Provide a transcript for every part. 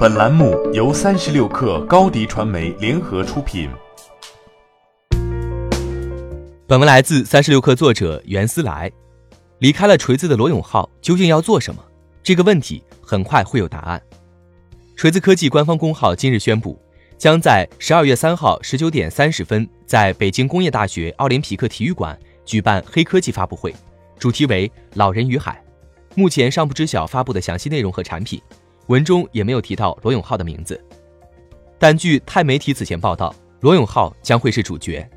本栏目由三十六氪高低传媒联合出品。本文来自三十六氪作者袁思来。离开了锤子的罗永浩究竟要做什么？这个问题很快会有答案。锤子科技官方公号今日宣布，将在十二月三号十九点三十分在北京工业大学奥林匹克体育馆举办黑科技发布会，主题为“老人与海”。目前尚不知晓发布的详细内容和产品，文中也没有提到罗永浩的名字。但据泰媒体此前报道，罗永浩将会是主角。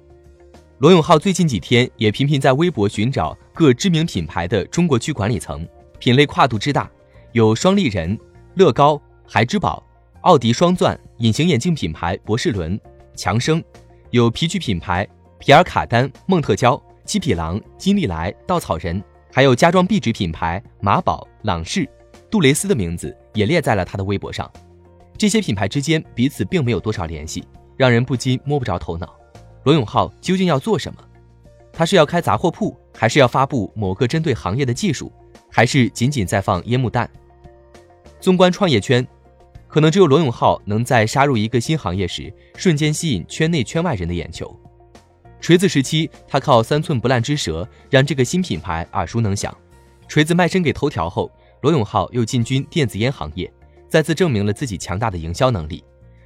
罗永浩最近几天也频频在微博寻找各知名品牌的中国区管理层，品类跨度之大，有双立人、乐高、孩之宝、奥迪双钻、隐形眼镜品牌博士伦、强生，有皮具品牌皮尔卡丹、梦特娇、七匹狼、金利来、稻草人。还有家装壁纸品牌马宝、朗仕、杜蕾斯的名字也列在了他的微博上。这些品牌之间彼此并没有多少联系，让人不禁摸不着头脑。罗永浩究竟要做什么？他是要开杂货铺，还是要发布某个针对行业的技术，还是仅仅在放烟幕弹？纵观创业圈，可能只有罗永浩能在杀入一个新行业时，瞬间吸引圈内圈外人的眼球。锤子时期，他靠三寸不烂之舌让这个新品牌耳熟能详。锤子卖身给头条后，罗永浩又进军电子烟行业，再次证明了自己强大的营销能力。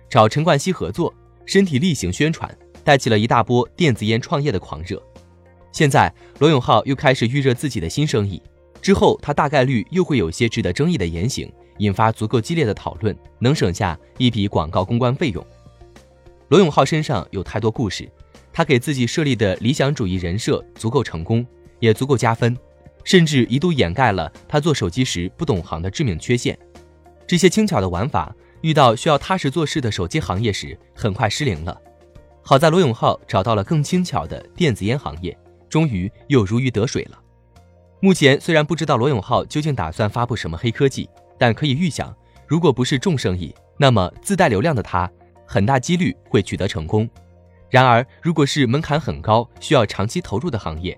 找陈冠希合作，身体力行宣传，带起了一大波电子烟创业的狂热。现在，罗永浩又开始预热自己的新生意，之后他大概率又会有些值得争议的言行，引发足够激烈的讨论，能省下一笔广告公关费用。罗永浩身上有太多故事。他给自己设立的理想主义人设足够成功，也足够加分，甚至一度掩盖了他做手机时不懂行的致命缺陷。这些轻巧的玩法，遇到需要踏实做事的手机行业时，很快失灵了。好在罗永浩找到了更轻巧的电子烟行业，终于又如鱼得水了。目前虽然不知道罗永浩究竟打算发布什么黑科技，但可以预想，如果不是重生意，那么自带流量的他，很大几率会取得成功。然而，如果是门槛很高、需要长期投入的行业，